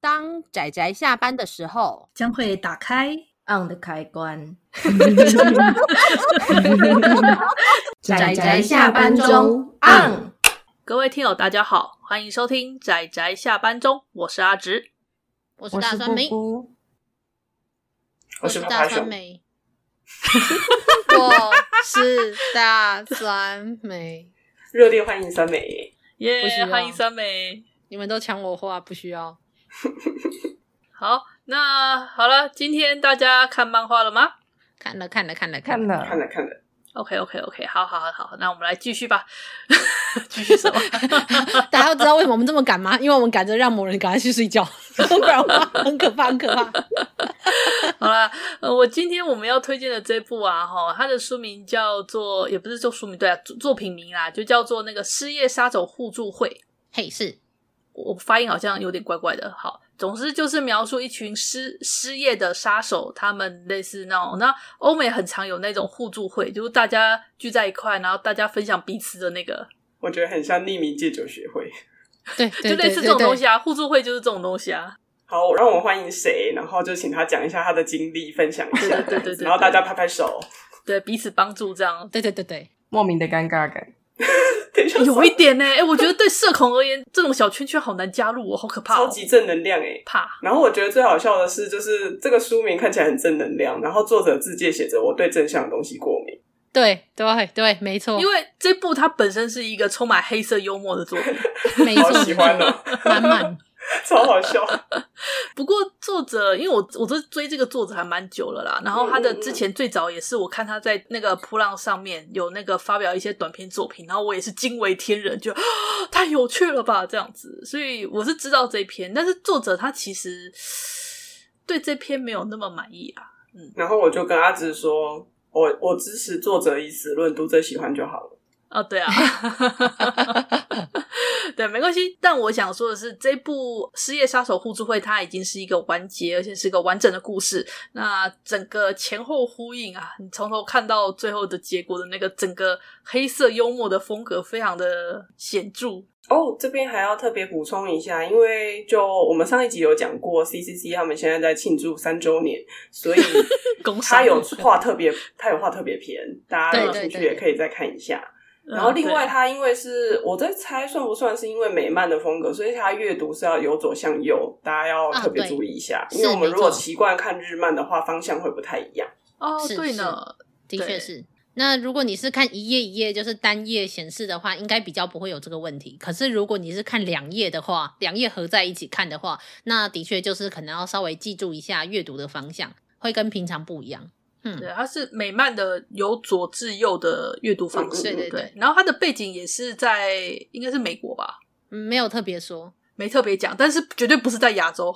当仔仔下班的时候，将会打开 on 的开关。仔仔下班中 on。各位听友，大家好，欢迎收听仔仔下班中，我是阿直，我是大酸梅，我是大酸梅，我是大酸梅，热烈欢迎酸梅，耶、yeah！欢迎酸梅，你们都抢我话，不需要。好，那好了，今天大家看漫画了吗？看了，看了，看了，看了，看了，看了。OK，OK，OK，okay, okay, okay. 好好好好，那我们来继续吧。继续什么？大家都知道为什么我们这么赶吗？因为我们赶着让某人赶快去睡觉，不然的话很可怕，很可怕。好了，呃，我今天我们要推荐的这部啊，哈，它的书名叫做，也不是做书名，对啊，作品名啦，就叫做那个《失业杀手互助会》。嘿，是。我发音好像有点怪怪的。好，总之就是描述一群失失业的杀手，他们类似那种，那欧美很常有那种互助会，就是大家聚在一块，然后大家分享彼此的那个。我觉得很像匿名戒酒学会，对，就类似这种东西啊。互助会就是这种东西啊。好，让我们欢迎谁，然后就请他讲一下他的经历，分享一下，对对对，对，然后大家拍拍手，对，彼此帮助这样。对对对对，莫名的尴尬感。有一点呢、欸，哎、欸，我觉得对社恐而言，这种小圈圈好难加入哦，好可怕、哦，超级正能量哎、欸，怕。然后我觉得最好笑的是，就是这个书名看起来很正能量，然后作者自介写着我对正向的东西过敏。对对对，没错，因为这部它本身是一个充满黑色幽默的作品，没错，好喜欢哦，满满。超好笑，不过作者，因为我我都追这个作者还蛮久了啦。然后他的之前最早也是我看他在那个噗浪上面有那个发表一些短篇作品，然后我也是惊为天人，就 太有趣了吧这样子。所以我是知道这篇，但是作者他其实对这篇没有那么满意啊。嗯，然后我就跟阿直说，我我支持作者以此论，读者喜欢就好了。哦，对啊。对，没关系。但我想说的是，这部《失业杀手互助会》它已经是一个完结，而且是一个完整的故事。那整个前后呼应啊，你从头看到最后的结果的那个整个黑色幽默的风格，非常的显著。哦，这边还要特别补充一下，因为就我们上一集有讲过，CCC 他们现在在庆祝三周年，所以 他有画特别，他有画特别篇，大家有兴趣也可以再看一下。然后另外，它因为是我在猜算不算是因为美漫的风格，所以它阅读是要由左向右，大家要特别注意一下。因为我们如果习惯看日漫的话，方向会不太一样。哦，对呢，的确是。那如果你是看一页一页就是单页显示的话，应该比较不会有这个问题。可是如果你是看两页的话，两页合在一起看的话，那的确就是可能要稍微记住一下阅读的方向，会跟平常不一样。嗯，对，它是美漫的由左至右的阅读方式，对对对。然后它的背景也是在，应该是美国吧？嗯，没有特别说，没特别讲，但是绝对不是在亚洲。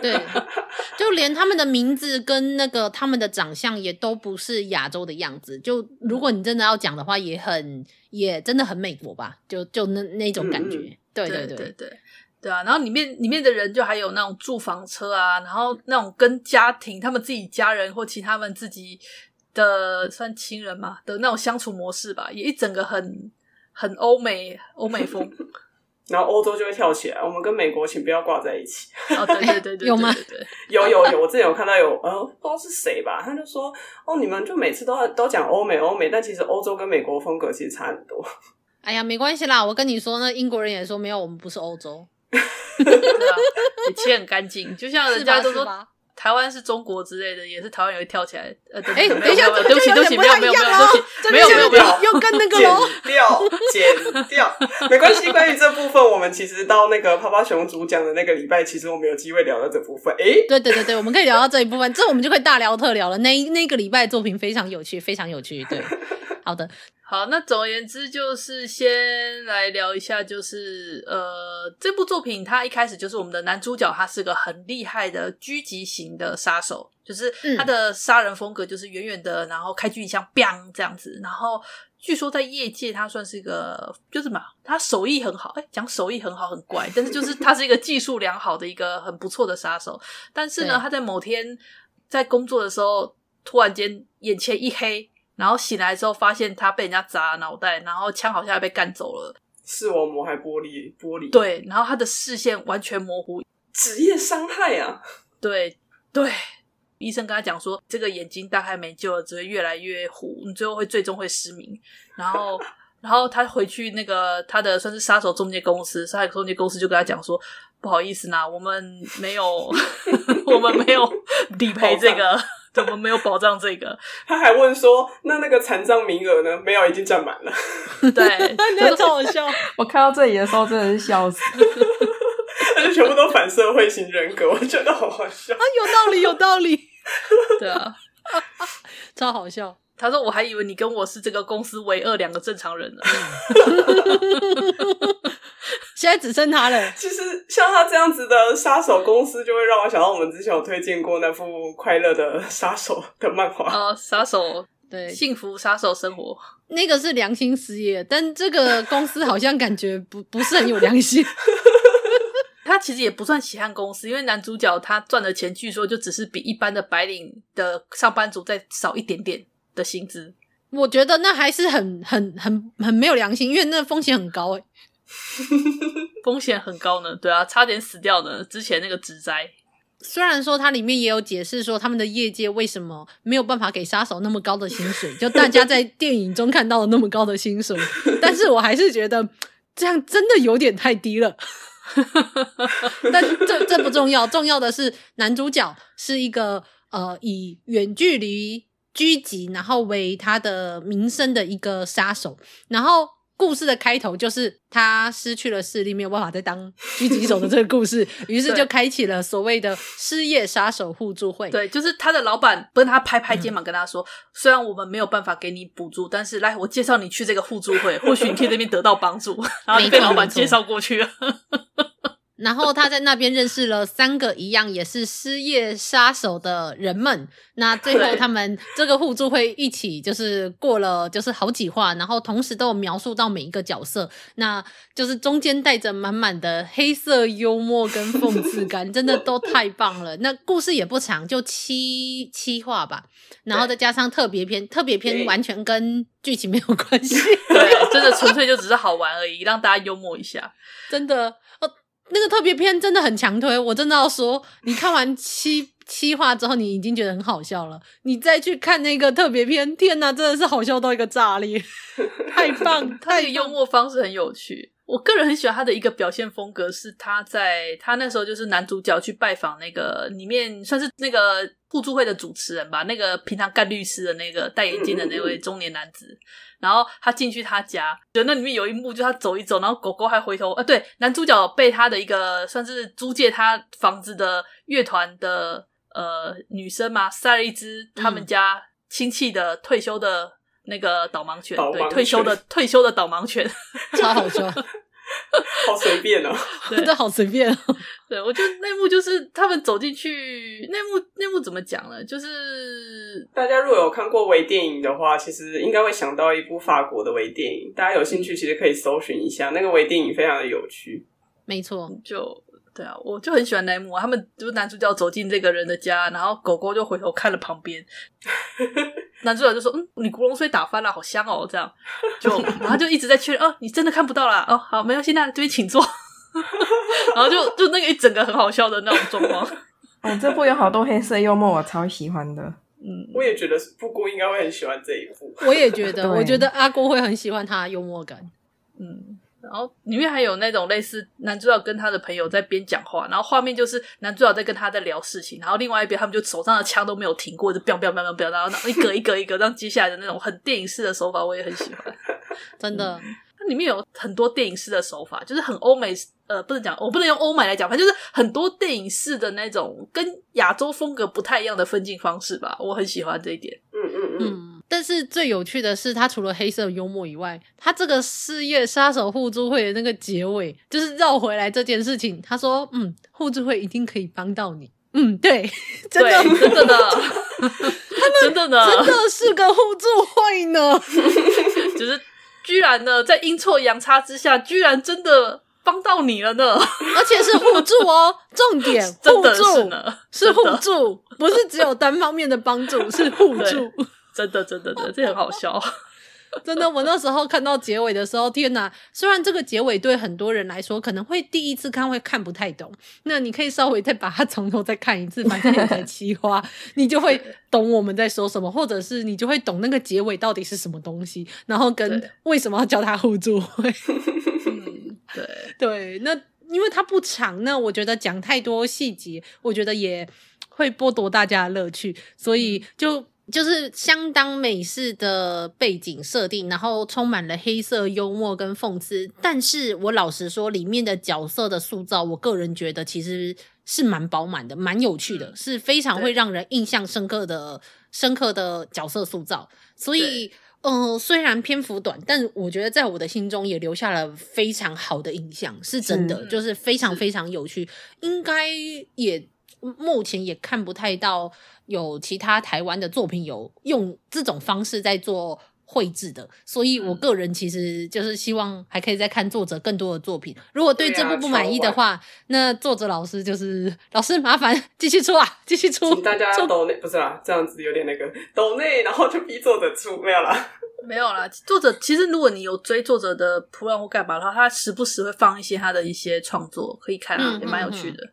对，就连他们的名字跟那个他们的长相也都不是亚洲的样子。就如果你真的要讲的话，也很也真的很美国吧？就就那那种感觉。对对对对。对啊，然后里面里面的人就还有那种住房车啊，然后那种跟家庭他们自己家人或其他们自己的算亲人嘛的那种相处模式吧，也一整个很很欧美欧美风。然后欧洲就会跳起来，我们跟美国请不要挂在一起。哦，对对对 对，对，有吗？有有有，我之前有看到有呃不知道是谁吧，他就说哦，你们就每次都都讲欧美欧美，但其实欧洲跟美国风格其实差很多。哎呀，没关系啦，我跟你说，那英国人也说没有，我们不是欧洲。对啊，也切很干净，就像人家都说台湾是中国之类的，也是台湾也会跳起来。呃，哎，等一下，对不起，对不起，没有，没有，没有，没有，没有，没有，又跟那个 剪掉，剪掉，没关系。关于这部分，我们其实到那个泡泡熊主讲的那个礼拜，其实我们有机会聊到这部分。哎，对对对对，我们可以聊到这一部分，这我们就可以大聊特聊了。那那个礼拜作品非常有趣，非常有趣。对，好的。好，那总而言之，就是先来聊一下，就是呃，这部作品它一开始就是我们的男主角，他是个很厉害的狙击型的杀手，就是他的杀人风格就是远远的，然后开狙击枪，biang 这样子。然后据说在业界他算是一个，就是嘛，他手艺很好，哎，讲手艺很好很怪，但是就是他是一个技术良好的一个很不错的杀手。但是呢，他在某天在工作的时候，突然间眼前一黑。然后醒来之后，发现他被人家砸脑袋，然后枪好像被干走了，视网膜还玻璃，玻璃。对，然后他的视线完全模糊，职业伤害啊！对对，医生跟他讲说，这个眼睛大概没救了，只会越来越糊，你最后会最终会失明。然后，然后他回去那个他的算是杀手中介公司，杀手中介公司就跟他讲说，不好意思呐，我们没有，我们没有理赔这个。怎么没有保障这个？他还问说：“那那个残障名额呢？”没有，已经占满了。对，那个超好笑。我看到这里的时候真的是笑死。而且全部都反社会型人格，我觉得好好笑啊！有道理，有道理。对啊，超好笑。他说：“我还以为你跟我是这个公司唯二两个正常人呢。”现在只剩他了。其实像他这样子的杀手公司，就会让我想到我们之前有推荐过那部《快乐的杀手》的漫画啊，杀手对幸福杀手生活，那个是良心事业，但这个公司好像感觉不 不是很有良心。他其实也不算血汗公司，因为男主角他赚的钱据说就只是比一般的白领的上班族再少一点点的薪资。我觉得那还是很很很很没有良心，因为那风险很高诶 风险很高呢，对啊，差点死掉呢。之前那个职灾，虽然说它里面也有解释说他们的业界为什么没有办法给杀手那么高的薪水，就大家在电影中看到了那么高的薪水，但是我还是觉得这样真的有点太低了。但这这不重要，重要的是男主角是一个呃以远距离狙击然后为他的名声的一个杀手，然后。故事的开头就是他失去了视力，没有办法再当狙击手的这个故事，于是就开启了所谓的失业杀手互助会。对，就是他的老板跟他拍拍肩膀，跟他说：“嗯、虽然我们没有办法给你补助，但是来，我介绍你去这个互助会，或许你可以那边得到帮助。”然后就被老板介绍过去了。然后他在那边认识了三个一样也是失业杀手的人们。那最后他们这个互助会一起就是过了就是好几话，然后同时都有描述到每一个角色，那就是中间带着满满的黑色幽默跟讽刺感，真的都太棒了。那故事也不长，就七七话吧，然后再加上特别篇，特别篇完全跟剧情没有关系，对，真的 纯粹就只是好玩而已，让大家幽默一下，真的。那个特别篇真的很强推，我真的要说，你看完七七话之后，你已经觉得很好笑了，你再去看那个特别篇，天哪，真的是好笑到一个炸裂，太棒！他的幽默方式很有趣，我个人很喜欢他的一个表现风格，是他在他那时候就是男主角去拜访那个里面算是那个互助会的主持人吧，那个平常干律师的那个戴眼镜的那位中年男子。然后他进去他家，就那里面有一幕，就他走一走，然后狗狗还回头，呃，对，男主角被他的一个算是租借他房子的乐团的呃女生嘛，塞了一只他们家亲戚的退休的那个导盲犬，导盲犬，对，退休的 退休的导盲犬，超好笑。好随便哦，真的 好随便哦。对，我觉得那幕就是他们走进去，那幕那幕怎么讲呢？就是大家如果有看过微电影的话，其实应该会想到一部法国的微电影。大家有兴趣，其实可以搜寻一下，那个微电影非常的有趣。没错，就。对啊，我就很喜欢那一幕啊。他们就是男主角走进这个人的家，然后狗狗就回头看了旁边。男主角就说：“嗯，你古龙水打翻了，好香哦。”这样就，然后就一直在确认：“哦，你真的看不到啦？哦，好，没有，现在这边请坐。” 然后就就那个一整个很好笑的那种状况。哦，这部有好多黑色幽默，我超喜欢的。嗯，我也觉得布姑应该会很喜欢这一部。我也觉得，我觉得阿郭会很喜欢他的幽默感。嗯。然后里面还有那种类似男主角跟他的朋友在边讲话，然后画面就是男主角在跟他在聊事情，然后另外一边他们就手上的枪都没有停过，就飙飙飙飙飙，然后一格一格一格让接下来的那种很电影式的手法，我也很喜欢。真的，它里面有很多电影式的手法，就是很欧美，呃，不能讲，我不能用欧美来讲，反正就是很多电影式的那种跟亚洲风格不太一样的分镜方式吧，我很喜欢这一点。嗯嗯嗯。但是最有趣的是，他除了黑色幽默以外，他这个事业杀手互助会的那个结尾，就是绕回来这件事情。他说：“嗯，互助会一定可以帮到你。”嗯，对，真的，真的的，他们真的呢，真的是个互助会呢。就是居然呢，在阴错阳差之下，居然真的帮到你了呢，而且是互助哦。重点，互助是呢，是互助，不是只有单方面的帮助，是互助。真的，真的，真的，这很好笑。真的，我那时候看到结尾的时候，天哪！虽然这个结尾对很多人来说可能会第一次看会看不太懂，那你可以稍微再把它从头再看一次，反正也才七花，你就会懂我们在说什么，或者是你就会懂那个结尾到底是什么东西，然后跟为什么要叫他互助会。嗯，对 对，那因为它不长，那我觉得讲太多细节，我觉得也会剥夺大家的乐趣，所以就。就是相当美式的背景设定，然后充满了黑色幽默跟讽刺。但是我老实说，里面的角色的塑造，我个人觉得其实是蛮饱满的，蛮有趣的，嗯、是非常会让人印象深刻的、深刻的角色塑造。所以，嗯、呃，虽然篇幅短，但我觉得在我的心中也留下了非常好的印象，是真的，是就是非常非常有趣。应该也目前也看不太到。有其他台湾的作品有用这种方式在做绘制的，所以我个人其实就是希望还可以再看作者更多的作品。如果对这部不满意的话，那作者老师就是 老师麻烦继续出啊，继续出。请大家抖内不是啦，这样子有点那个抖内，然后就逼作者出，没有啦，没有啦。作者其实如果你有追作者的铺案或干嘛的话，他时不时会放一些他的一些创作可以看啊，嗯、也蛮有趣的。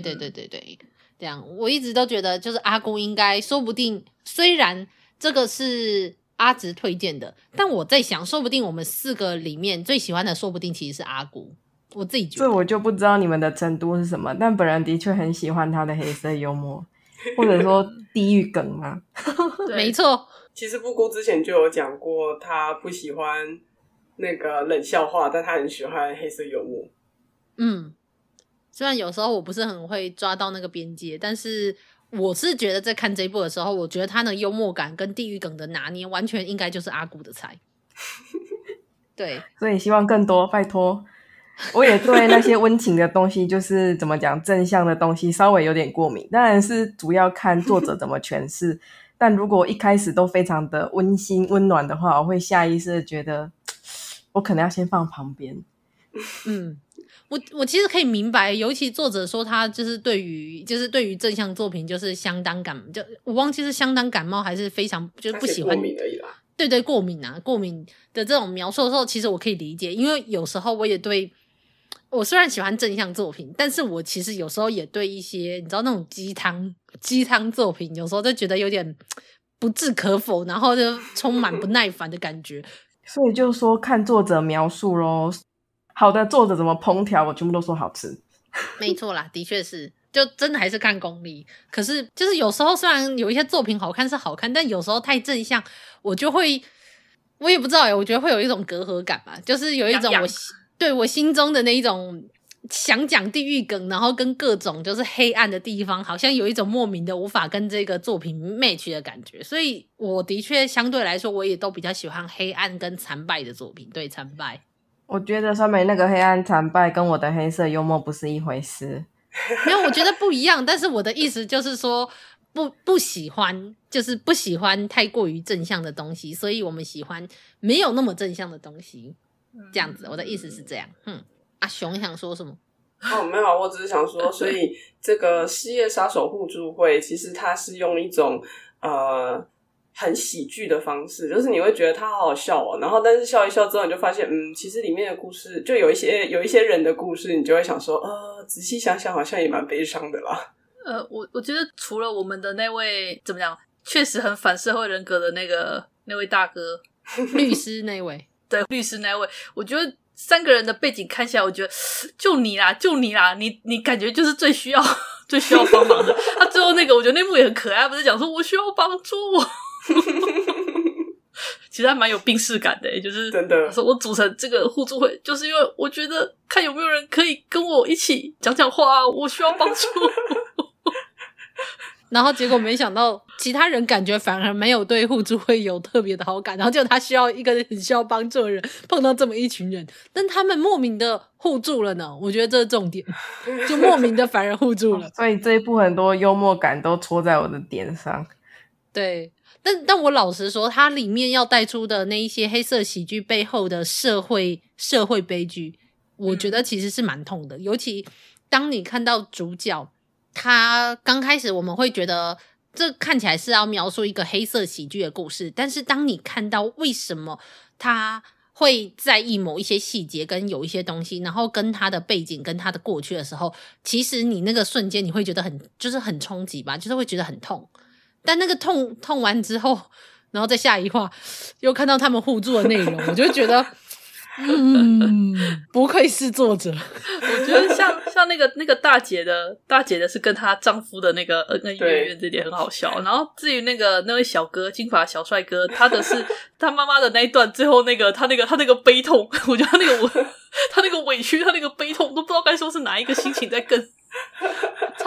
对对对对对。这样，我一直都觉得，就是阿姑应该，说不定虽然这个是阿直推荐的，但我在想，说不定我们四个里面最喜欢的，说不定其实是阿姑。我自己觉得，这我就不知道你们的程度是什么，但本人的确很喜欢他的黑色幽默，或者说 地狱梗嘛。没错，其实布姑之前就有讲过，他不喜欢那个冷笑话，但他很喜欢黑色幽默。嗯。虽然有时候我不是很会抓到那个边界，但是我是觉得在看这一部的时候，我觉得他的幽默感跟地狱梗的拿捏，完全应该就是阿古的菜。对，所以希望更多，拜托。我也对那些温情的东西，就是怎么讲正向的东西，稍微有点过敏。当然是主要看作者怎么诠释。但如果一开始都非常的温馨温暖的话，我会下意识的觉得，我可能要先放旁边。嗯。我我其实可以明白，尤其作者说他就是对于就是对于正向作品就是相当感，就我忘记是相当感冒还是非常就是不喜欢。过敏而已啦。对对，过敏啊，过敏的这种描述的时候，其实我可以理解，因为有时候我也对，我虽然喜欢正向作品，但是我其实有时候也对一些你知道那种鸡汤鸡汤作品，有时候就觉得有点不置可否，然后就充满不耐烦的感觉。所以就说看作者描述咯。好的作者怎么烹调，我全部都说好吃。没错啦，的确是，就真的还是看功力。可是就是有时候虽然有一些作品好看是好看，但有时候太正向，我就会，我也不知道哎，我觉得会有一种隔阂感吧，就是有一种我对我心中的那一种想讲地狱梗，然后跟各种就是黑暗的地方，好像有一种莫名的无法跟这个作品 match 的感觉。所以我的确相对来说，我也都比较喜欢黑暗跟残败的作品。对，残败。我觉得酸梅那个黑暗残败跟我的黑色幽默不是一回事。没有，我觉得不一样。但是我的意思就是说，不不喜欢，就是不喜欢太过于正向的东西，所以我们喜欢没有那么正向的东西。这样子，我的意思是这样。嗯，阿雄想说什么？哦，没有，我只是想说，所以这个失业杀手互助会，其实它是用一种呃。很喜剧的方式，就是你会觉得他好好笑哦，然后但是笑一笑之后，你就发现，嗯，其实里面的故事就有一些有一些人的故事，你就会想说，呃，仔细想想，好像也蛮悲伤的啦。呃，我我觉得除了我们的那位怎么讲，确实很反社会人格的那个那位大哥，律师那位，对，律师那位，我觉得三个人的背景看起来，我觉得就你啦，就你啦，你你感觉就是最需要 最需要帮忙的。他最后那个，我觉得那幕也很可爱，不是讲说我需要帮助。其实还蛮有病识感的，就是真的。说我组成这个互助会，就是因为我觉得看有没有人可以跟我一起讲讲话，我需要帮助。然后结果没想到，其他人感觉反而没有对互助会有特别的好感，然后就他需要一个很需要帮助的人，碰到这么一群人，但他们莫名的互助了呢。我觉得这是重点，就莫名的反而互助了。所以这一部很多幽默感都戳在我的点上。对。但但我老实说，它里面要带出的那一些黑色喜剧背后的社会社会悲剧，我觉得其实是蛮痛的。嗯、尤其当你看到主角，他刚开始我们会觉得这看起来是要描述一个黑色喜剧的故事，但是当你看到为什么他会在意某一些细节跟有一些东西，然后跟他的背景跟他的过去的时候，其实你那个瞬间你会觉得很就是很冲击吧，就是会觉得很痛。但那个痛痛完之后，然后再下一话又看到他们互助的内容，我就觉得。嗯，不愧是作者。我觉得像像那个那个大姐的大姐的是跟她丈夫的那个恩恩怨怨这点很好笑。然后至于那个那位小哥金发小帅哥，他的是他妈妈的那一段，最后那个他那个他那个悲痛，我觉得他那个他那个委屈，他那个悲痛，都不知道该说是哪一个心情在更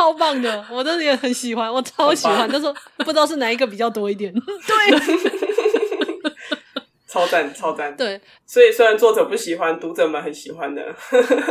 超棒的，我真的也很喜欢，我超喜欢，但是不知道是哪一个比较多一点。对。超赞，超赞！对，所以虽然作者不喜欢，读者们很喜欢的。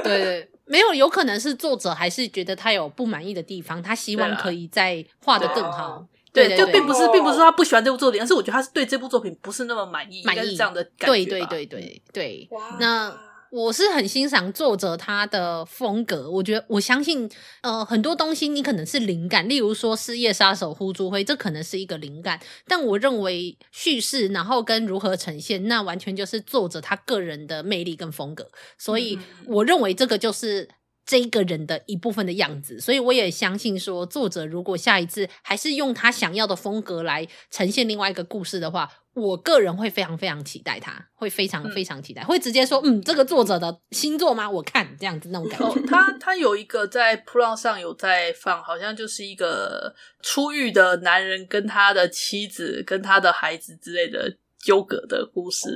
对对，没有，有可能是作者还是觉得他有不满意的地方，他希望可以再画的更好。对，对，对，就并不是，并不是说他不喜欢这部作品，而是我觉得他是对这部作品不是那么满意，满意这样的感觉。对对对对对，哇，那。我是很欣赏作者他的风格，我觉得我相信，呃，很多东西你可能是灵感，例如说《失业杀手呼珠灰》，这可能是一个灵感，但我认为叙事，然后跟如何呈现，那完全就是作者他个人的魅力跟风格，所以我认为这个就是。这一个人的一部分的样子，所以我也相信说，作者如果下一次还是用他想要的风格来呈现另外一个故事的话，我个人会非常非常期待他，会非常非常期待，嗯、会直接说，嗯，这个作者的新作吗？我看这样子那种感觉。哦、他他有一个在噗浪上有在放，好像就是一个出狱的男人跟他的妻子跟他的孩子之类的。纠葛的故事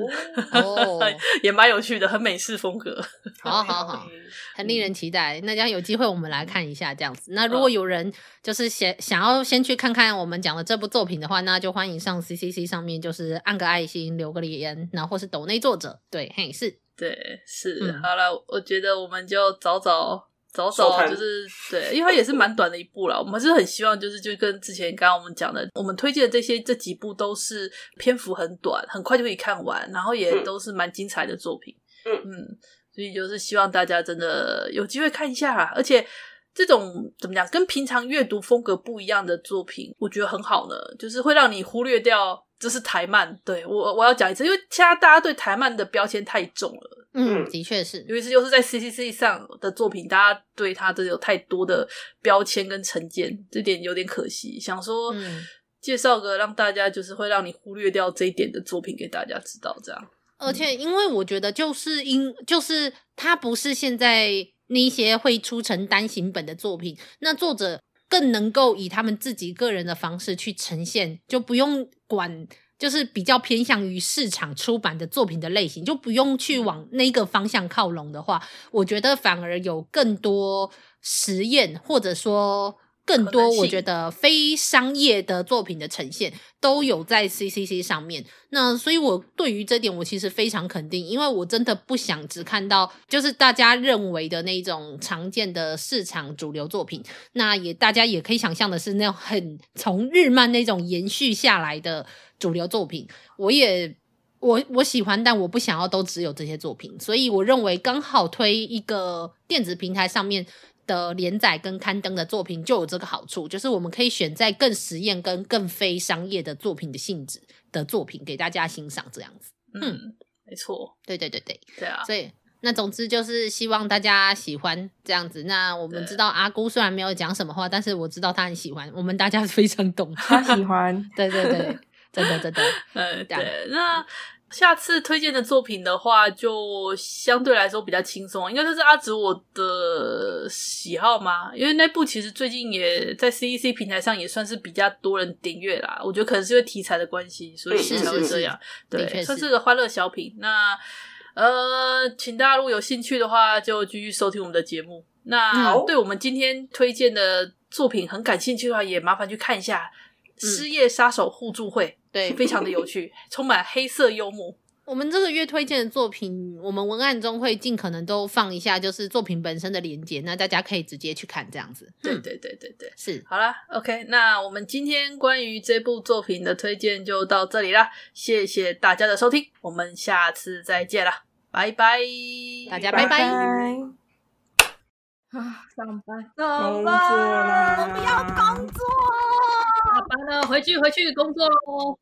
哦，也蛮有趣的，很美式风格。好好好，很令人期待。那将有机会我们来看一下这样子。那如果有人就是想想要先去看看我们讲的这部作品的话，那就欢迎上 CCC 上面，就是按个爱心，留个留言，然后或是抖内作者。对，嘿，是，对，是。嗯、好了，我觉得我们就早早。早早就是对，因为它也是蛮短的一部了。我们是很希望，就是就跟之前刚刚我们讲的，我们推荐的这些这几部都是篇幅很短，很快就可以看完，然后也都是蛮精彩的作品。嗯嗯，所以就是希望大家真的有机会看一下，而且这种怎么讲，跟平常阅读风格不一样的作品，我觉得很好呢，就是会让你忽略掉这是台漫。对，我我要讲一次，因为现在大家对台漫的标签太重了。嗯，的确是，尤其是就是在 CCC 上的作品，大家对它都有太多的标签跟成见，这点有点可惜。想说，嗯，介绍个让大家就是会让你忽略掉这一点的作品给大家知道，这样。而且，因为我觉得就是因就是它不是现在那些会出成单行本的作品，那作者更能够以他们自己个人的方式去呈现，就不用管。就是比较偏向于市场出版的作品的类型，就不用去往那个方向靠拢的话，我觉得反而有更多实验，或者说更多我觉得非商业的作品的呈现都有在 CCC 上面。那所以，我对于这点我其实非常肯定，因为我真的不想只看到就是大家认为的那种常见的市场主流作品。那也大家也可以想象的是，那种很从日漫那种延续下来的。主流作品，我也我我喜欢，但我不想要都只有这些作品，所以我认为刚好推一个电子平台上面的连载跟刊登的作品就有这个好处，就是我们可以选在更实验跟更非商业的作品的性质的作品给大家欣赏，这样子。嗯，嗯没错，对对对对，对啊，所以那总之就是希望大家喜欢这样子。那我们知道阿姑虽然没有讲什么话，但是我知道她很喜欢，我们大家 非常懂，她喜欢，对对对。真的真的，嗯，对。那下次推荐的作品的话，就相对来说比较轻松，应该就是阿紫我的喜好嘛？因为那部其实最近也在 CEC 平台上也算是比较多人点阅啦。我觉得可能是因为题材的关系，所以才会这样。对，算是个欢乐小品。那呃，请大家如果有兴趣的话，就继续收听我们的节目。那对我们今天推荐的作品很感兴趣的话，也麻烦去看一下《失业杀手互助会》。对，非常的有趣，充满黑色幽默。我们这个月推荐的作品，我们文案中会尽可能都放一下，就是作品本身的连接，那大家可以直接去看这样子。对对对对对，是。好啦，OK，那我们今天关于这部作品的推荐就到这里啦，谢谢大家的收听，我们下次再见啦，拜拜，大家拜拜。啊，上班，上班，我们要工作。下班了，回去回去工作喽。